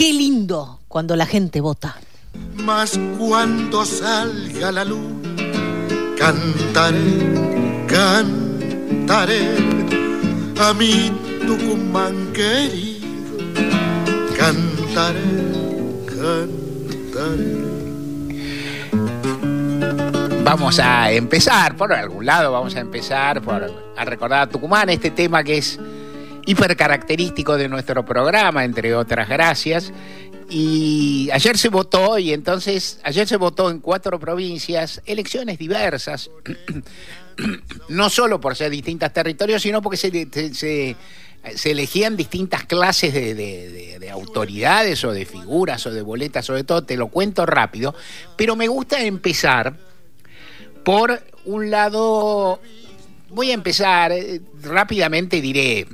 Qué lindo cuando la gente vota. Mas cuando salga la luz, cantaré, cantaré a mi Tucumán querido. Cantaré, cantaré. Vamos a empezar, por algún lado vamos a empezar por, a recordar a Tucumán, este tema que es hipercaracterístico de nuestro programa, entre otras gracias. Y ayer se votó, y entonces ayer se votó en cuatro provincias, elecciones diversas, no solo por ser distintos territorios, sino porque se, se, elegían distintas clases de, de, de, autoridades o de figuras o de boletas, sobre todo, te lo cuento rápido, pero me gusta empezar por un lado, voy a empezar eh, rápidamente, diré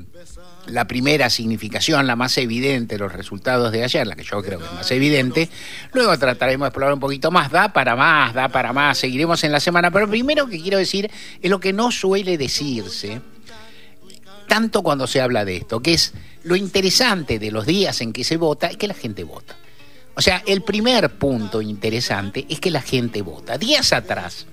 la primera significación, la más evidente, los resultados de ayer, la que yo creo que es más evidente. Luego trataremos de explorar un poquito más, da para más, da para más, seguiremos en la semana. Pero primero que quiero decir es lo que no suele decirse, tanto cuando se habla de esto, que es lo interesante de los días en que se vota, es que la gente vota. O sea, el primer punto interesante es que la gente vota. Días atrás,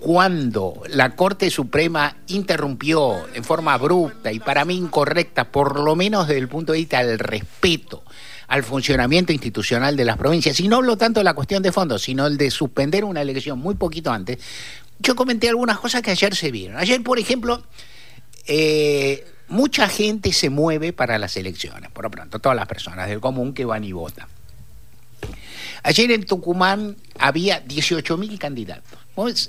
cuando la Corte Suprema interrumpió en forma abrupta y para mí incorrecta, por lo menos desde el punto de vista del respeto al funcionamiento institucional de las provincias, y no hablo tanto de la cuestión de fondo, sino el de suspender una elección muy poquito antes, yo comenté algunas cosas que ayer se vieron. Ayer, por ejemplo, eh, mucha gente se mueve para las elecciones, por lo pronto, todas las personas del común que van y votan. Ayer en Tucumán había 18.000 candidatos.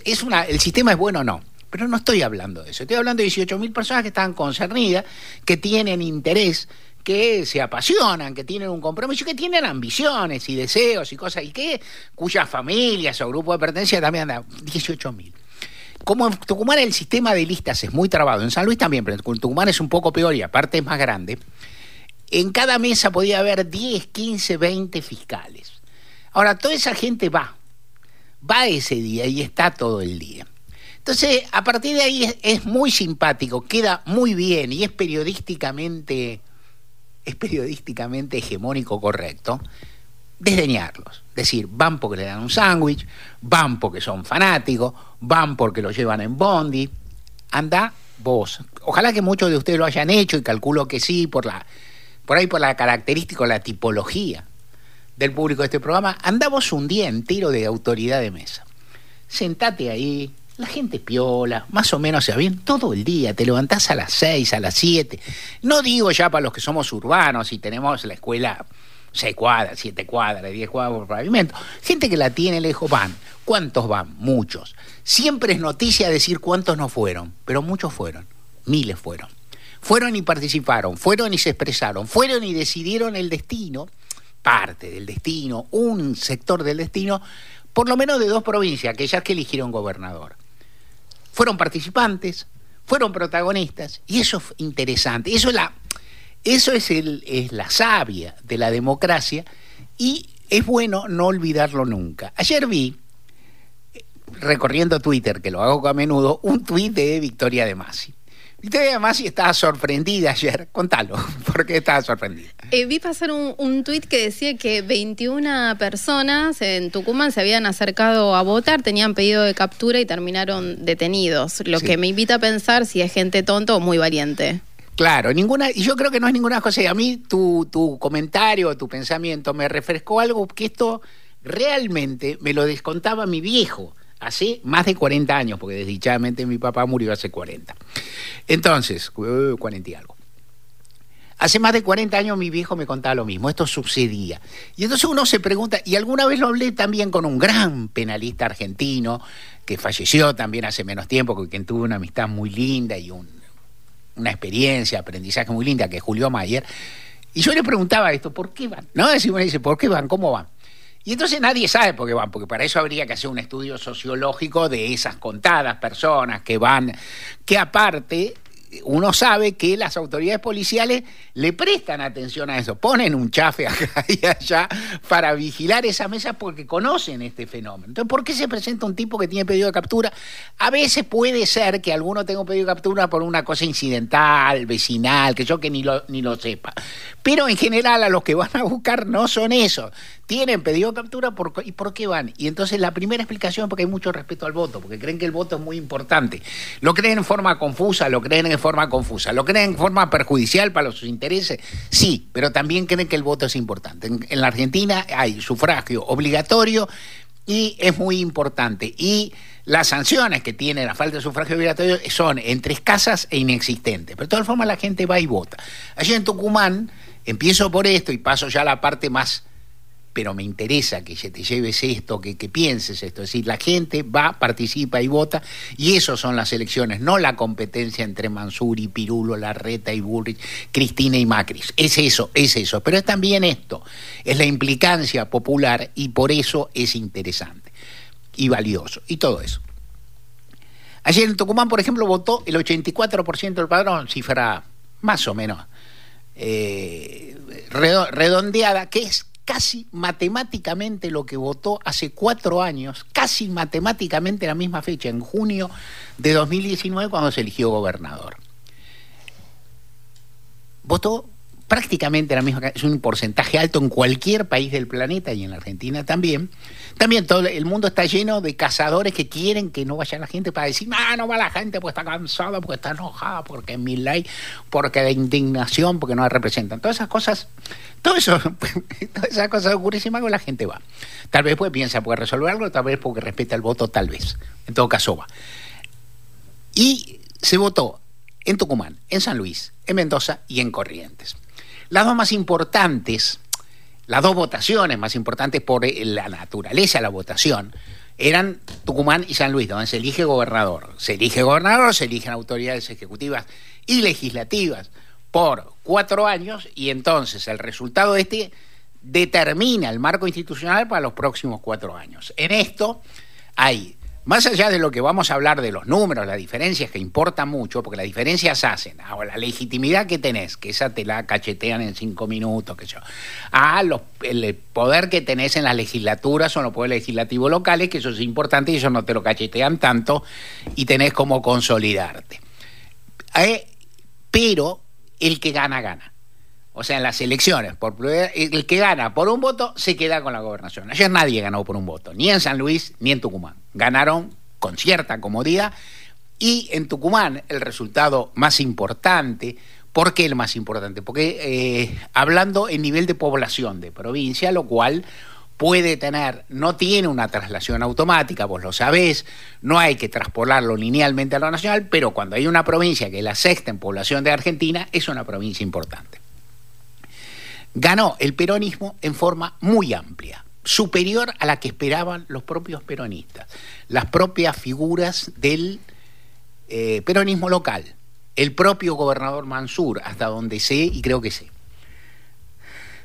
Es el sistema es bueno o no, pero no estoy hablando de eso. Estoy hablando de 18.000 personas que están concernidas, que tienen interés, que se apasionan, que tienen un compromiso, que tienen ambiciones y deseos y cosas, y que cuyas familias o grupos de pertenencia también andan. 18.000. Como en Tucumán el sistema de listas es muy trabado, en San Luis también, pero en Tucumán es un poco peor y aparte es más grande, en cada mesa podía haber 10, 15, 20 fiscales. Ahora, toda esa gente va, va ese día y está todo el día. Entonces, a partir de ahí es, muy simpático, queda muy bien y es periodísticamente, es periodísticamente hegemónico correcto desdeñarlos. Decir, van porque le dan un sándwich, van porque son fanáticos, van porque lo llevan en bondi. Anda vos. Ojalá que muchos de ustedes lo hayan hecho y calculo que sí, por la, por ahí por la característica, la tipología del público de este programa, andamos un día entero de autoridad de mesa. Sentate ahí, la gente piola, más o menos se bien todo el día, te levantás a las 6, a las 7. No digo ya para los que somos urbanos y tenemos la escuela 6 cuadras, 7 cuadras, 10 cuadras por pavimento. Gente que la tiene lejos van. ¿Cuántos van? Muchos. Siempre es noticia decir cuántos no fueron, pero muchos fueron, miles fueron. Fueron y participaron, fueron y se expresaron, fueron y decidieron el destino parte del destino, un sector del destino, por lo menos de dos provincias, aquellas que eligieron gobernador. Fueron participantes, fueron protagonistas, y eso es interesante. Eso es la, eso es, el, es la savia de la democracia, y es bueno no olvidarlo nunca. Ayer vi, recorriendo Twitter, que lo hago a menudo, un tuit de Victoria de Masi. Victoria de Masi estaba sorprendida ayer. Contalo, ¿por qué estaba sorprendida? Eh, vi pasar un, un tuit que decía que 21 personas en Tucumán se habían acercado a votar, tenían pedido de captura y terminaron detenidos. Lo sí. que me invita a pensar si es gente tonta o muy valiente. Claro, ninguna, y yo creo que no es ninguna cosa. A mí tu, tu comentario, tu pensamiento me refrescó algo que esto realmente me lo descontaba mi viejo hace más de 40 años, porque desdichadamente mi papá murió hace 40. Entonces, 40 y algo. Hace más de 40 años mi viejo me contaba lo mismo, esto sucedía. Y entonces uno se pregunta, y alguna vez lo hablé también con un gran penalista argentino, que falleció también hace menos tiempo, con quien tuve una amistad muy linda y un, una experiencia, aprendizaje muy linda, que es Julio Mayer. Y yo le preguntaba esto, ¿por qué van? No, uno dice, ¿por qué van? ¿Cómo van? Y entonces nadie sabe por qué van, porque para eso habría que hacer un estudio sociológico de esas contadas personas que van, que aparte uno sabe que las autoridades policiales le prestan atención a eso, ponen un chafe acá y allá para vigilar esa mesa porque conocen este fenómeno. Entonces, ¿por qué se presenta un tipo que tiene pedido de captura? A veces puede ser que alguno tenga un pedido de captura por una cosa incidental, vecinal, que yo que ni lo, ni lo sepa. Pero en general a los que van a buscar no son esos. Tienen pedido captura y por qué van. Y entonces la primera explicación es porque hay mucho respeto al voto, porque creen que el voto es muy importante. Lo creen en forma confusa, lo creen en forma confusa, lo creen en forma perjudicial para sus intereses, sí, pero también creen que el voto es importante. En, la Argentina hay sufragio obligatorio y es muy importante. Y las sanciones que tiene la falta de sufragio obligatorio son entre escasas e inexistentes. Pero de todas formas la gente va y vota. Allí en Tucumán, empiezo por esto y paso ya a la parte más pero me interesa que te lleves esto, que, pienses esto. Es decir, la gente va, participa y vota, y eso son las elecciones, no la competencia entre Mansuri, Pirulo, Larreta y Bullrich, Cristina y Macri. Es eso, es eso. Pero es también esto, es la implicancia popular y por eso es interesante y valioso. Y todo eso. Ayer en Tucumán, por ejemplo, votó el 84% del padrón, cifra más o menos eh, redondeada, que es casi matemáticamente lo que votó hace cuatro años, casi matemáticamente la misma fecha, en junio de 2019, cuando se eligió gobernador. Votó prácticamente la misma, es un porcentaje alto en cualquier país del planeta y en la Argentina también. También todo el mundo está lleno de cazadores que quieren que no vaya la gente para decir, ah, no va la gente porque está cansada, porque está enojada, porque es mi ley, porque de indignación, porque no la representan. Todas esas cosas todo eso, todas esas cosas ocurren sin la gente va. Tal vez pues piensa puede resolver algo, tal vez porque respeta el voto, tal vez. En todo caso va. Y se votó en Tucumán, en San Luis, en Mendoza y en Corrientes. Las dos más importantes, las dos votaciones más importantes por la naturaleza de la votación, eran Tucumán y San Luis, donde se elige gobernador. Se elige gobernador, se eligen autoridades ejecutivas y legislativas por cuatro años y entonces el resultado este determina el marco institucional para los próximos cuatro años. En esto hay, más allá de lo que vamos a hablar de los números, las diferencias que importan mucho, porque las diferencias hacen a la legitimidad que tenés, que esa te la cachetean en cinco minutos, que yo, a los, el poder que tenés en las legislaturas o en los poderes legislativos locales, que eso es importante y eso no te lo cachetean tanto y tenés como consolidarte. Eh, pero el que gana, gana. O sea, en las elecciones, por, el que gana por un voto se queda con la gobernación. Ayer nadie ganó por un voto, ni en San Luis ni en Tucumán. Ganaron con cierta comodidad y en Tucumán el resultado más importante, ¿por qué el más importante? Porque eh, hablando en nivel de población de provincia, lo cual puede tener, no tiene una traslación automática, vos lo sabés, no hay que traspolarlo linealmente a lo nacional, pero cuando hay una provincia que es la sexta en población de Argentina, es una provincia importante. Ganó el peronismo en forma muy amplia, superior a la que esperaban los propios peronistas, las propias figuras del eh, peronismo local, el propio gobernador Mansur, hasta donde sé y creo que sé.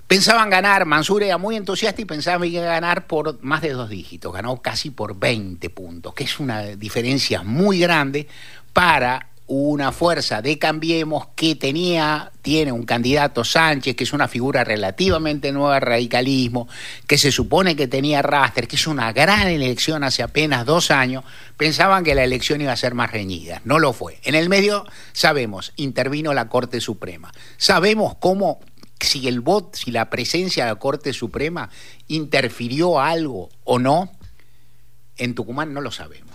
Pensaban ganar, Mansur era muy entusiasta y pensaba que iba a ganar por más de dos dígitos, ganó casi por 20 puntos, que es una diferencia muy grande para una fuerza de Cambiemos que tenía, tiene un candidato Sánchez, que es una figura relativamente nueva al radicalismo, que se supone que tenía Raster, que es una gran elección hace apenas dos años, pensaban que la elección iba a ser más reñida. No lo fue. En el medio, sabemos, intervino la Corte Suprema. Sabemos cómo si el voto, si la presencia de la Corte Suprema interfirió algo o no, en Tucumán no lo sabemos.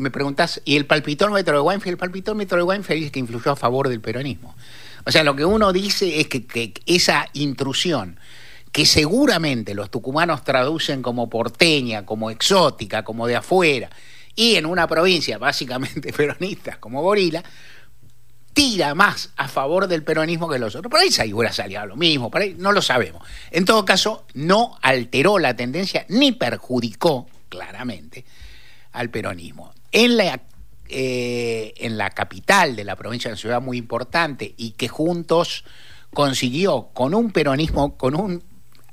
Me preguntás, ¿y el palpitómetro de Weinfeld? El palpitómetro de Weinfeld dice que influyó a favor del peronismo. O sea, lo que uno dice es que, esa intrusión, que seguramente los tucumanos traducen como porteña, como exótica, como de afuera, y en una provincia básicamente peronista como Gorila, tira más a favor del peronismo que los otros. Por ahí hubiera salido lo mismo, por ahí no lo sabemos. En todo caso, no alteró la tendencia ni perjudicó claramente al peronismo. En la, eh, en la capital de la provincia, de una ciudad muy importante, y que juntos consiguió con un peronismo, con un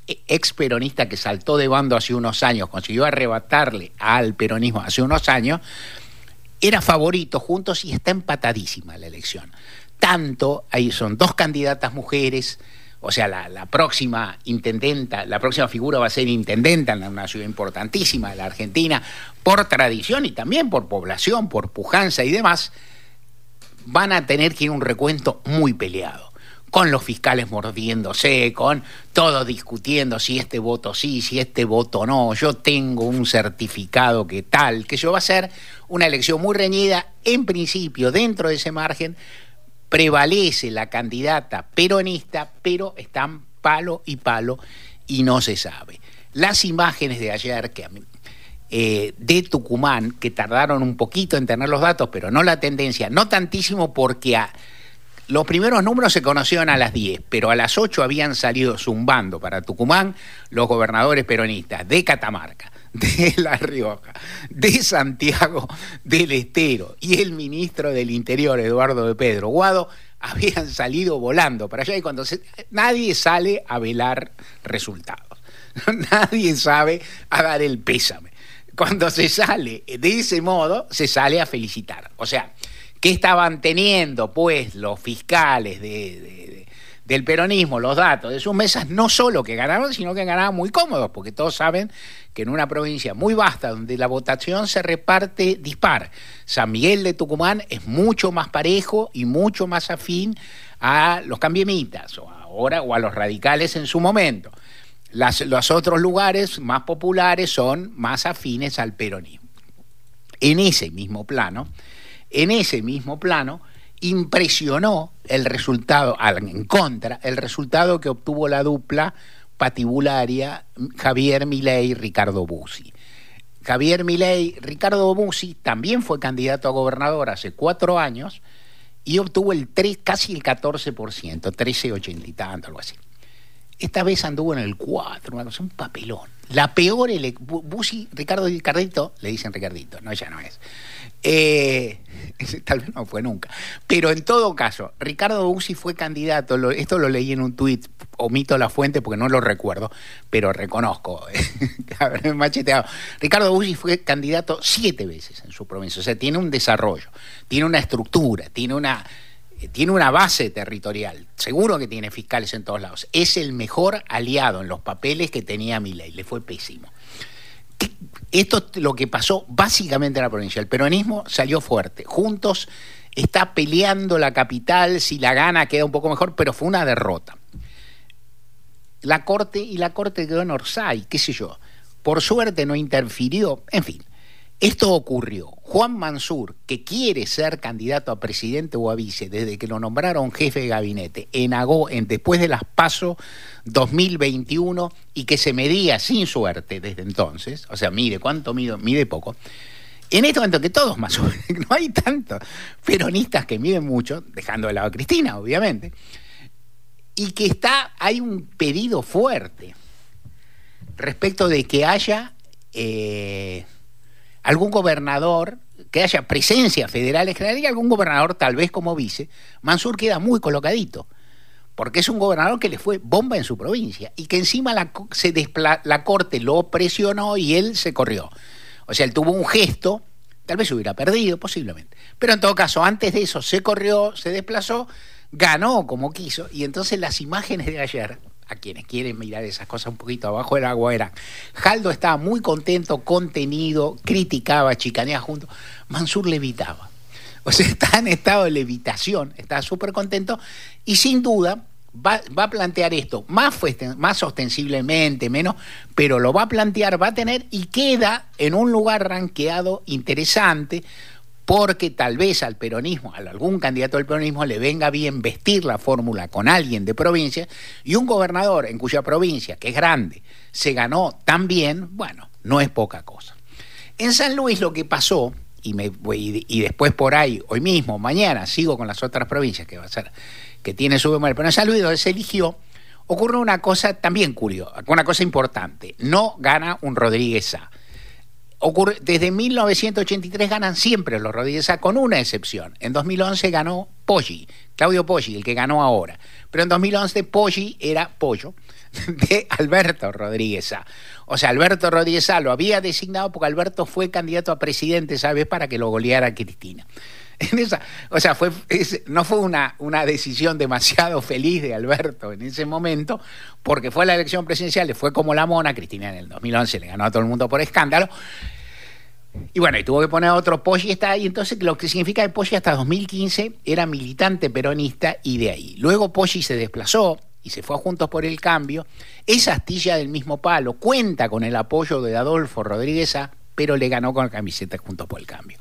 ex peronista que saltó de bando hace unos años, consiguió arrebatarle al peronismo hace unos años, era favorito juntos y está empatadísima la elección. Tanto, ahí son dos candidatas mujeres, o sea, la, próxima intendenta, la próxima figura va a ser intendenta en una ciudad importantísima de la Argentina, por tradición y también por población, por pujanza y demás, van a tener que ir un recuento muy peleado con los fiscales mordiéndose, con todo discutiendo si este voto sí, si este voto no, yo tengo un certificado que tal, que yo va a ser una elección muy reñida, en principio, dentro de ese margen, prevalece la candidata peronista, pero están palo y palo y no se sabe. Las imágenes de ayer que eh, de Tucumán, que tardaron un poquito en tener los datos, pero no la tendencia, no tantísimo porque a, los primeros números se conocieron a las 10, pero a las 8 habían salido zumbando para Tucumán los gobernadores peronistas de Catamarca, de La Rioja, de Santiago del Estero y el ministro del Interior, Eduardo de Pedro Guado, habían salido volando para allá y cuando nadie sale a velar resultados, nadie sabe a dar el pésame. Cuando se sale de ese modo, se sale a felicitar. O sea, ¿Qué estaban teniendo, pues, los fiscales del peronismo, los datos de sus mesas, no solo que ganaron, sino que ganaban muy cómodos, porque todos saben que en una provincia muy vasta, donde la votación se reparte dispar, San Miguel de Tucumán es mucho más parejo y mucho más afín a los cambiemitas, o ahora, o a los radicales en su momento. los otros lugares más populares son más afines al peronismo. En ese mismo plano, en ese mismo plano, impresionó el resultado, en contra, el resultado que obtuvo la dupla patibularia Javier Milei Ricardo Bussi. Javier Milei, Ricardo Bussi también fue candidato a gobernador hace cuatro años y obtuvo el 3, casi el 14%, 13,80 y tanto, algo así. Esta vez anduvo en el 4, una cosa, un papelón. La peor. Bussi, Ricardo Ricardito, le dicen Ricardito, no, ya no es. Eh, tal vez no fue nunca. Pero en todo caso, Ricardo Bussi fue candidato, esto lo leí en un tuit, omito la fuente porque no lo recuerdo, pero reconozco, macheteado. Ricardo Bussi fue candidato siete veces en su provincia, o sea, tiene un desarrollo, tiene una estructura, tiene una, tiene una base territorial, seguro que tiene fiscales en todos lados. Es el mejor aliado en los papeles que tenía Milei, le fue pésimo. Esto es lo que pasó básicamente en la provincia. El peronismo salió fuerte. Juntos está peleando la capital, si la gana queda un poco mejor, pero fue una derrota. La corte y la corte quedó en Orsay, qué sé yo. Por suerte no interfirió, en fin. Esto ocurrió. Juan Mansur, que quiere ser candidato a presidente o a vice desde que lo nombraron jefe de gabinete en, en después de las PASO 2021 y que se medía sin suerte desde entonces, o sea, mide cuánto mide, mide poco. En este momento que todos más no hay tantos peronistas que miden mucho, dejando de lado a Cristina, obviamente, y que está, hay un pedido fuerte respecto de que haya eh, algún gobernador, que haya presencia federal en general y algún gobernador tal vez como vice, Mansur queda muy colocadito, porque es un gobernador que le fue bomba en su provincia y que encima la, se la corte lo presionó y él se corrió. O sea, él tuvo un gesto, tal vez hubiera perdido, posiblemente. Pero en todo caso, antes de eso se corrió, se desplazó, ganó como quiso y entonces las imágenes de ayer a quienes quieren mirar esas cosas un poquito abajo del agua era, Jaldo estaba muy contento, contenido, criticaba, chicaneaba junto, Mansur levitaba. O sea, está en estado de levitación, está súper contento y sin duda va, va, a plantear esto más, más ostensiblemente, menos, pero lo va a plantear, va a tener y queda en un lugar ranqueado interesante porque tal vez al peronismo, a algún candidato del peronismo le venga bien vestir la fórmula con alguien de provincia y un gobernador en cuya provincia, que es grande, se ganó tan bien, bueno, no es poca cosa. En San Luis lo que pasó, y, me, después por ahí, hoy mismo, mañana, sigo con las otras provincias que va a ser, que tiene su memoria, pero en San Luis donde se eligió, ocurre una cosa también curiosa, una cosa importante, no gana un Rodríguez A ocurre, desde 1983 ganan siempre los Rodríguez A, con una excepción. En 2011 ganó Poggi, Claudio Poggi, el que ganó ahora. Pero en 2011 Poggi era pollo de Alberto Rodríguez A. O sea, Alberto Rodríguez A lo había designado porque Alberto fue candidato a presidente, ¿sabes? Para que lo goleara Cristina. En esa, o sea, no fue una, una decisión demasiado feliz de Alberto en ese momento, porque fue la elección presidencial, le fue como la mona, Cristina en el 2011 le ganó a todo el mundo por escándalo, y bueno, y tuvo que poner otro Poggi está ahí. Entonces, lo que significa que Poggi hasta 2015 era militante peronista y de ahí. Luego Poggi se desplazó y se fue a Juntos por el Cambio. Esa astilla del mismo palo cuenta con el apoyo de Adolfo Rodríguez pero le ganó con la camiseta Juntos por el Cambio.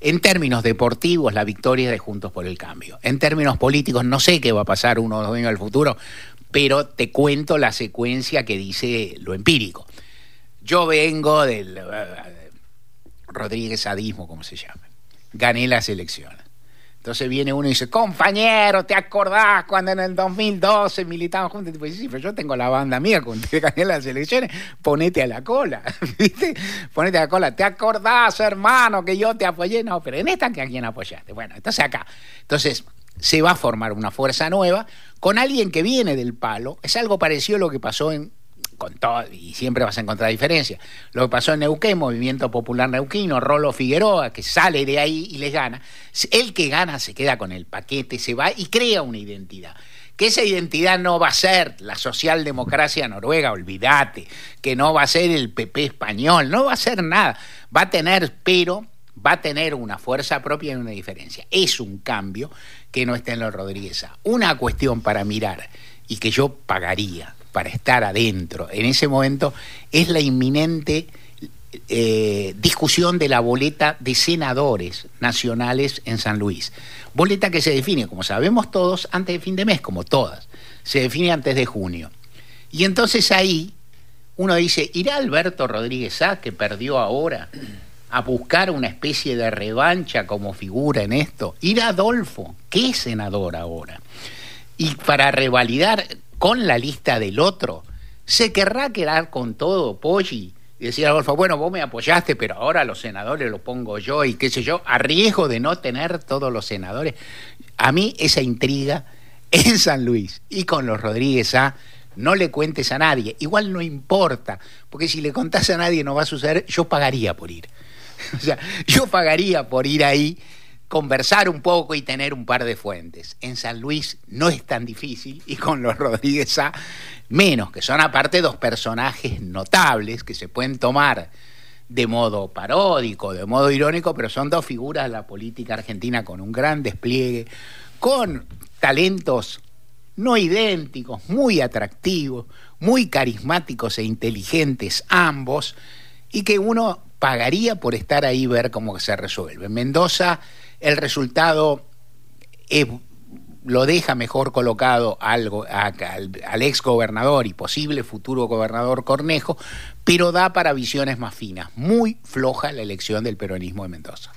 En términos deportivos, la victoria es de Juntos por el Cambio. En términos políticos, no sé qué va a pasar uno o dos años el futuro, pero te cuento la secuencia que dice lo empírico. Yo vengo del Rodríguez Adismo, como se llama. Gané las elecciones. Entonces viene uno y dice, compañero, ¿te acordás cuando en el 2012 militamos juntos? Y sí, pero yo tengo la banda mía, cuando te gané las elecciones, ponete a la cola, ¿viste? Ponete a la cola. ¿Te acordás, hermano, que yo te apoyé? No, pero en esta, ¿a quién apoyaste? Bueno, entonces acá. Entonces, se va a formar una fuerza nueva con alguien que viene del palo. Es algo parecido a lo que pasó en con todo, y siempre vas a encontrar diferencias. Lo que pasó en Neuquén, Movimiento Popular Neuquino, Rolo Figueroa, que sale de ahí y les gana. El que gana se queda con el paquete, se va y crea una identidad. Que esa identidad no va a ser la socialdemocracia noruega, olvídate, que no va a ser el PP español, no va a ser nada. Va a tener, pero va a tener una fuerza propia y una diferencia. Es un cambio que no está en los Rodríguez. Una cuestión para mirar y que yo pagaría para estar adentro en ese momento es la inminente eh, discusión de la boleta de senadores nacionales en San Luis. Boleta que se define, como sabemos todos, antes de fin de mes, como todas. Se define antes de junio. Y entonces ahí uno dice, ¿irá Alberto Rodríguez A, que perdió ahora, a buscar una especie de revancha como figura en esto? ¿Irá Adolfo, que es senador ahora? Y para revalidar con la lista del otro, ¿se querrá quedar con todo, Poggi? Y decir Adolfo, bueno, vos me apoyaste, pero ahora los senadores los pongo yo y qué sé yo, a riesgo de no tener todos los senadores. A mí esa intriga en San Luis y con los Rodríguez A, no le cuentes a nadie. Igual no importa, porque si le contás a nadie no va a suceder, yo pagaría por ir. O sea, yo pagaría por ir ahí conversar un poco y tener un par de fuentes. En San Luis no es tan difícil y con los Rodríguez A menos, que son aparte dos personajes notables que se pueden tomar de modo paródico, de modo irónico, pero son dos figuras de la política argentina con un gran despliegue, con talentos no idénticos, muy atractivos, muy carismáticos e inteligentes ambos, y que uno pagaría por estar ahí ver cómo se resuelve. Mendoza el resultado lo deja mejor colocado al, al, ex gobernador y posible futuro gobernador Cornejo, pero da para visiones más finas. Muy floja la elección del peronismo de Mendoza.